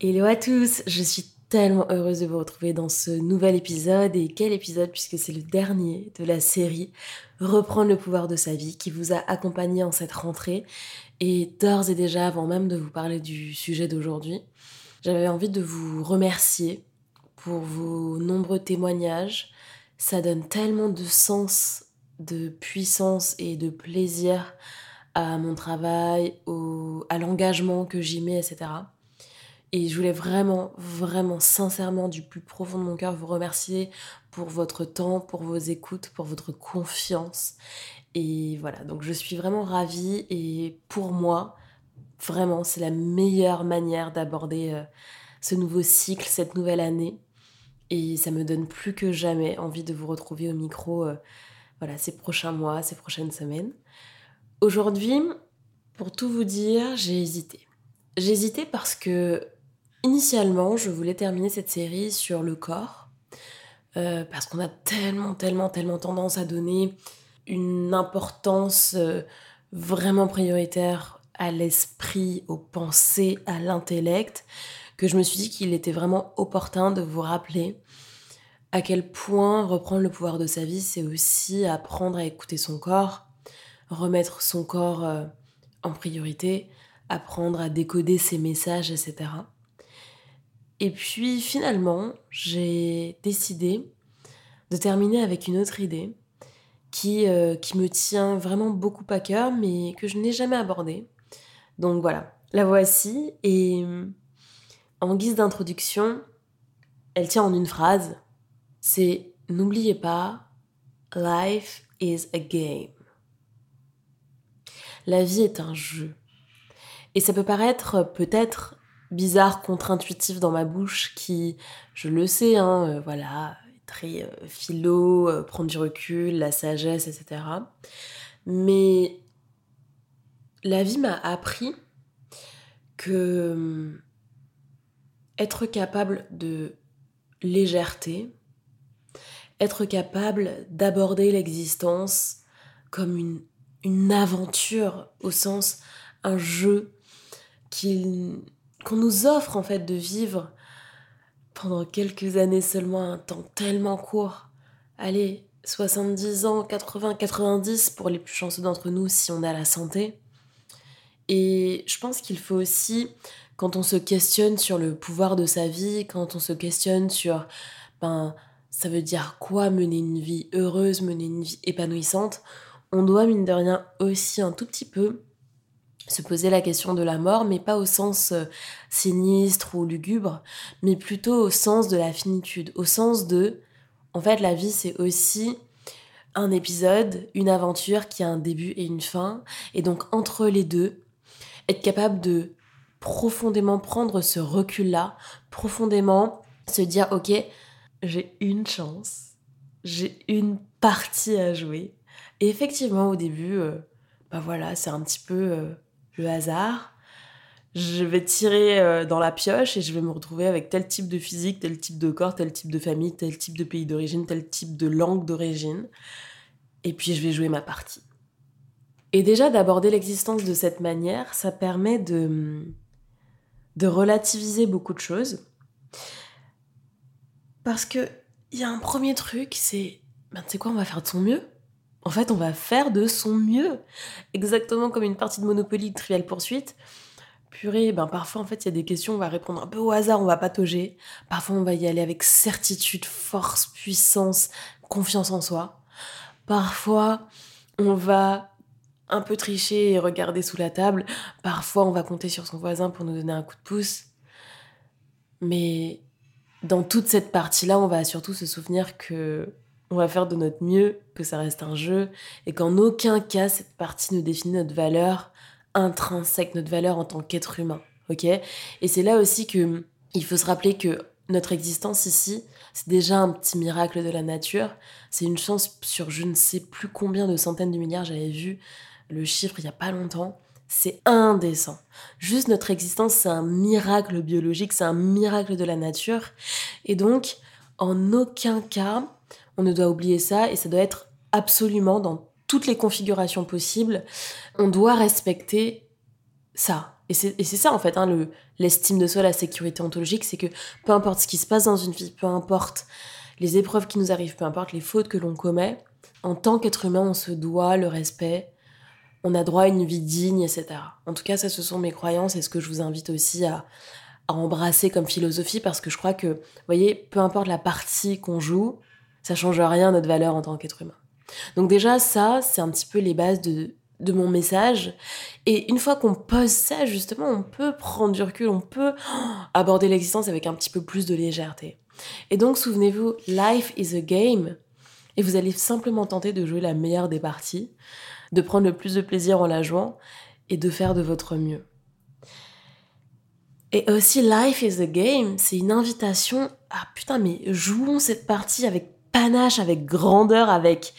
Hello à tous, je suis tellement heureuse de vous retrouver dans ce nouvel épisode. Et quel épisode puisque c'est le dernier de la série Reprendre le pouvoir de sa vie qui vous a accompagné en cette rentrée. Et d'ores et déjà avant même de vous parler du sujet d'aujourd'hui, j'avais envie de vous remercier pour vos nombreux témoignages. Ça donne tellement de sens, de puissance et de plaisir à mon travail, au, à l'engagement que j'y mets, etc. Et je voulais vraiment, vraiment, sincèrement, du plus profond de mon cœur, vous remercier pour votre temps, pour vos écoutes, pour votre confiance. Et voilà, donc je suis vraiment ravie et pour moi, vraiment, c'est la meilleure manière d'aborder euh, ce nouveau cycle, cette nouvelle année. Et ça me donne plus que jamais envie de vous retrouver au micro euh, voilà, ces prochains mois, ces prochaines semaines. Aujourd'hui, pour tout vous dire, j'ai hésité. J'ai hésité parce que initialement, je voulais terminer cette série sur le corps, euh, parce qu'on a tellement, tellement, tellement tendance à donner une importance euh, vraiment prioritaire à l'esprit, aux pensées, à l'intellect, que je me suis dit qu'il était vraiment opportun de vous rappeler à quel point reprendre le pouvoir de sa vie, c'est aussi apprendre à écouter son corps, remettre son corps euh, en priorité, apprendre à décoder ses messages, etc. Et puis finalement, j'ai décidé de terminer avec une autre idée qui, euh, qui me tient vraiment beaucoup à cœur, mais que je n'ai jamais abordée. Donc voilà, la voici. Et en guise d'introduction, elle tient en une phrase. C'est N'oubliez pas, life is a game la vie est un jeu. Et ça peut paraître peut-être bizarre, contre-intuitif dans ma bouche, qui, je le sais, hein, euh, voilà, très euh, philo, euh, prendre du recul, la sagesse, etc. Mais la vie m'a appris que être capable de légèreté, être capable d'aborder l'existence comme une une aventure au sens un jeu qu'on nous offre en fait de vivre pendant quelques années seulement, un temps tellement court. Allez, 70 ans, 80, 90 pour les plus chanceux d'entre nous si on a la santé. Et je pense qu'il faut aussi, quand on se questionne sur le pouvoir de sa vie, quand on se questionne sur, ben, ça veut dire quoi mener une vie heureuse, mener une vie épanouissante, on doit, mine de rien, aussi un tout petit peu se poser la question de la mort, mais pas au sens euh, sinistre ou lugubre, mais plutôt au sens de la finitude, au sens de, en fait, la vie, c'est aussi un épisode, une aventure qui a un début et une fin, et donc entre les deux, être capable de profondément prendre ce recul-là, profondément se dire, ok, j'ai une chance, j'ai une partie à jouer, et effectivement, au début, euh, bah voilà, c'est un petit peu euh, le hasard. Je vais tirer euh, dans la pioche et je vais me retrouver avec tel type de physique, tel type de corps, tel type de famille, tel type de pays d'origine, tel type de langue d'origine. Et puis je vais jouer ma partie. Et déjà d'aborder l'existence de cette manière, ça permet de, relativiser beaucoup de choses. Parce que il y a un premier truc, c'est, ben, tu sais quoi, on va faire de son mieux. En fait, on va faire de son mieux. Exactement comme une partie de Monopoly de Trivial Poursuite. Purée, ben parfois en fait il y a des questions, on va répondre un peu au hasard, on va patauger. Parfois on va y aller avec certitude, force, puissance, confiance en soi. Parfois on va un peu tricher et regarder sous la table. Parfois on va compter sur son voisin pour nous donner un coup de pouce. Mais dans toute cette partie-là, on va surtout se souvenir que on va faire de notre mieux, que ça reste un jeu, et qu'en aucun cas cette partie ne définit notre valeur intrinsèque, notre valeur en tant qu'être humain. ok? Et c'est là aussi que il faut se rappeler que notre existence ici, c'est déjà un petit miracle de la nature. C'est une chance sur je ne sais plus combien de centaines de milliards, j'avais vu le chiffre il n'y a pas longtemps. C'est indécent. Juste notre existence, c'est un miracle biologique, c'est un miracle de la nature. Et donc, en aucun cas, on ne doit oublier ça et ça doit être absolument dans toutes les configurations possibles. On doit respecter ça. Et c'est ça en fait, hein, l'estime de soi, la sécurité ontologique, c'est que peu importe ce qui se passe dans une vie, peu importe les épreuves qui nous arrivent, peu importe les fautes que l'on commet, en tant qu'être humain, on se doit le respect, on a droit à une vie digne, etc. En tout cas, ça, ce sont mes croyances et ce que je vous invite aussi à, embrasser comme philosophie parce que je crois que, vous voyez, peu importe la partie qu'on joue, ça change rien à notre valeur en tant qu'être humain. Donc déjà, ça, c'est un petit peu les bases de, de mon message. Et une fois qu'on pose ça, justement, on peut prendre du recul, on peut aborder l'existence avec un petit peu plus de légèreté. Et donc, souvenez-vous, life is a game. Et vous allez simplement tenter de jouer la meilleure des parties de prendre le plus de plaisir en la jouant et de faire de votre mieux. Et aussi, Life is a Game, c'est une invitation à putain, mais jouons cette partie avec panache, avec grandeur, avec,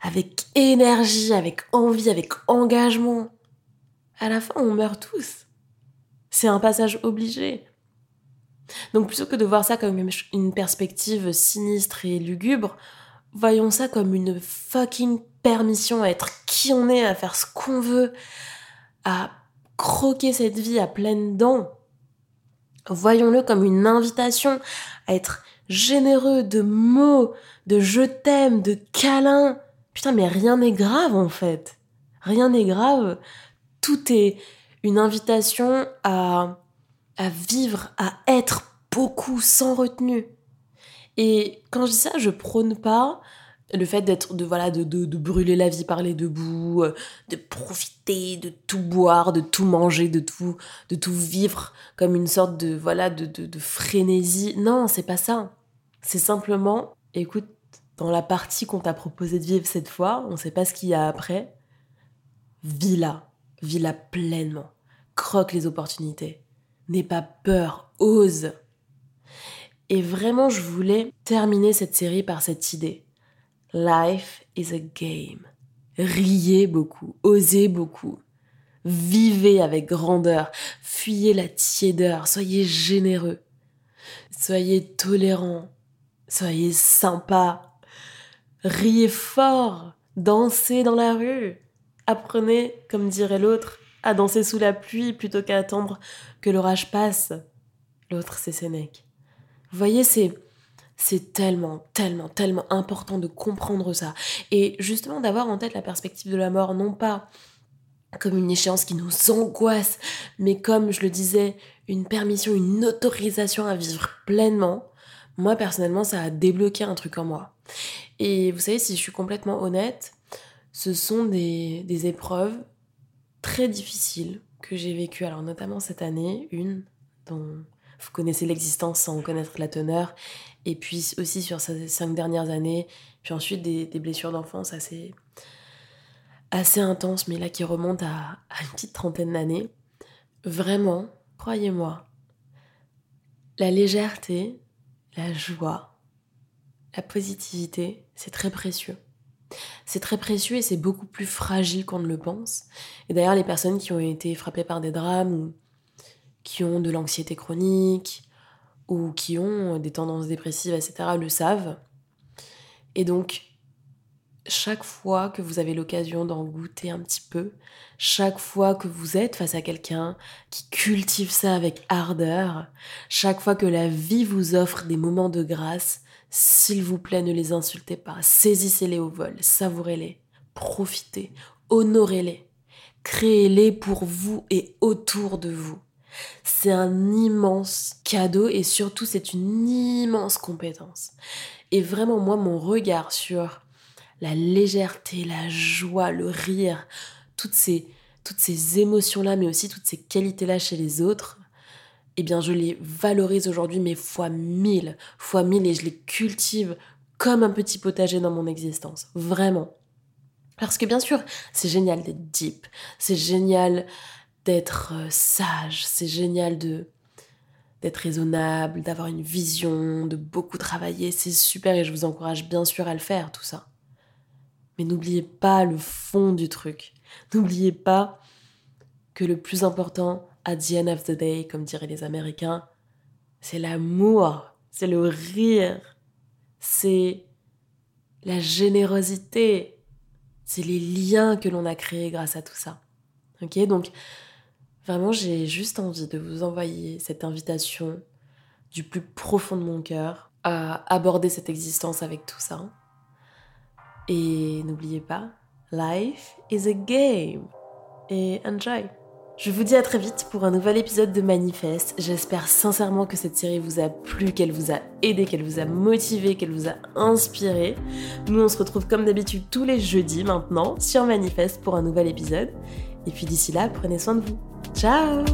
avec énergie, avec envie, avec engagement. À la fin, on meurt tous. C'est un passage obligé. Donc plutôt que de voir ça comme une perspective sinistre et lugubre, voyons ça comme une fucking permission à être qui on est, à faire ce qu'on veut, à croquer cette vie à pleines dents. Voyons-le comme une invitation à être généreux de mots, de je t'aime, de câlins. Putain, mais rien n'est grave en fait. Rien n'est grave. Tout est une invitation à, à vivre, à être beaucoup sans retenue. Et quand je dis ça, je prône pas le fait d'être de voilà de, de, brûler la vie par les deux bouts euh, de profiter de tout boire de tout manger de tout de tout vivre comme une sorte de voilà de, de, frénésie non c'est pas ça c'est simplement écoute dans la partie qu'on t'a proposé de vivre cette fois on sait pas ce qu'il y a après vis-la. Vis-la pleinement. Croque les opportunités. N'aie pas peur. Ose. Et vraiment je voulais terminer cette série par cette idée. Life is a game. Riez beaucoup, osez beaucoup. Vivez avec grandeur, fuyez la tiédeur, soyez généreux. Soyez tolérants, soyez sympa. Riez fort, dansez dans la rue. Apprenez, comme dirait l'autre, à danser sous la pluie plutôt qu'à attendre que l'orage passe. L'autre, c'est Sénèque. Vous voyez, c'est c'est tellement, tellement, tellement important de comprendre ça. Et justement d'avoir en tête la perspective de la mort, non pas comme une échéance qui nous angoisse, mais comme je le disais, une permission, une autorisation à vivre pleinement. Moi, personnellement, ça a débloqué un truc en moi. Et vous savez, si je suis complètement honnête, ce sont des, épreuves très difficiles que j'ai vécues. Alors, notamment cette année, une dont vous connaissez l'existence sans connaître la teneur, et puis aussi sur ces cinq dernières années, puis ensuite des, blessures d'enfance assez, assez intenses, mais là qui remontent à une petite trentaine d'années. Vraiment, croyez-moi, la légèreté, la joie, la positivité, c'est très précieux. C'est très précieux et c'est beaucoup plus fragile qu'on ne le pense. Et d'ailleurs, les personnes qui ont été frappées par des drames ou qui ont de l'anxiété chronique ou qui ont des tendances dépressives, etc., le savent. Et donc, chaque fois que vous avez l'occasion d'en goûter un petit peu, chaque fois que vous êtes face à quelqu'un qui cultive ça avec ardeur, chaque fois que la vie vous offre des moments de grâce, s'il vous plaît, ne les insultez pas, saisissez-les au vol, savourez-les, profitez, honorez-les, créez-les pour vous et autour de vous. C'est un immense cadeau et surtout c'est une immense compétence. Et vraiment moi mon regard sur la légèreté, la joie, le rire, toutes ces toutes ces émotions là mais aussi toutes ces qualités là chez les autres, eh bien je les valorise aujourd'hui mais fois mille, fois mille et je les cultive comme un petit potager dans mon existence, vraiment. Parce que bien sûr, c'est génial d'être deep, c'est génial d'être euh, sage, c'est génial de d'être raisonnable, d'avoir une vision, de beaucoup travailler, c'est super et je vous encourage bien sûr à le faire, tout ça. Mais n'oubliez pas le fond du truc. N'oubliez pas que le plus important, at the end of the day, comme diraient les Américains, c'est l'amour, c'est le rire, c'est la générosité, c'est les liens que l'on a créés grâce à tout ça. Ok, donc vraiment, j'ai juste envie de vous envoyer cette invitation du plus profond de mon cœur à aborder cette existence avec tout ça. Et n'oubliez pas, life is a game. Et enjoy. Je vous dis à très vite pour un nouvel épisode de Manifeste. J'espère sincèrement que cette série vous a plu, qu'elle vous a aidé, qu'elle vous a motivé, qu'elle vous a inspiré. Nous, on se retrouve comme d'habitude tous les jeudis maintenant sur Manifeste pour un nouvel épisode. Et puis d'ici là, prenez soin de vous. Ciao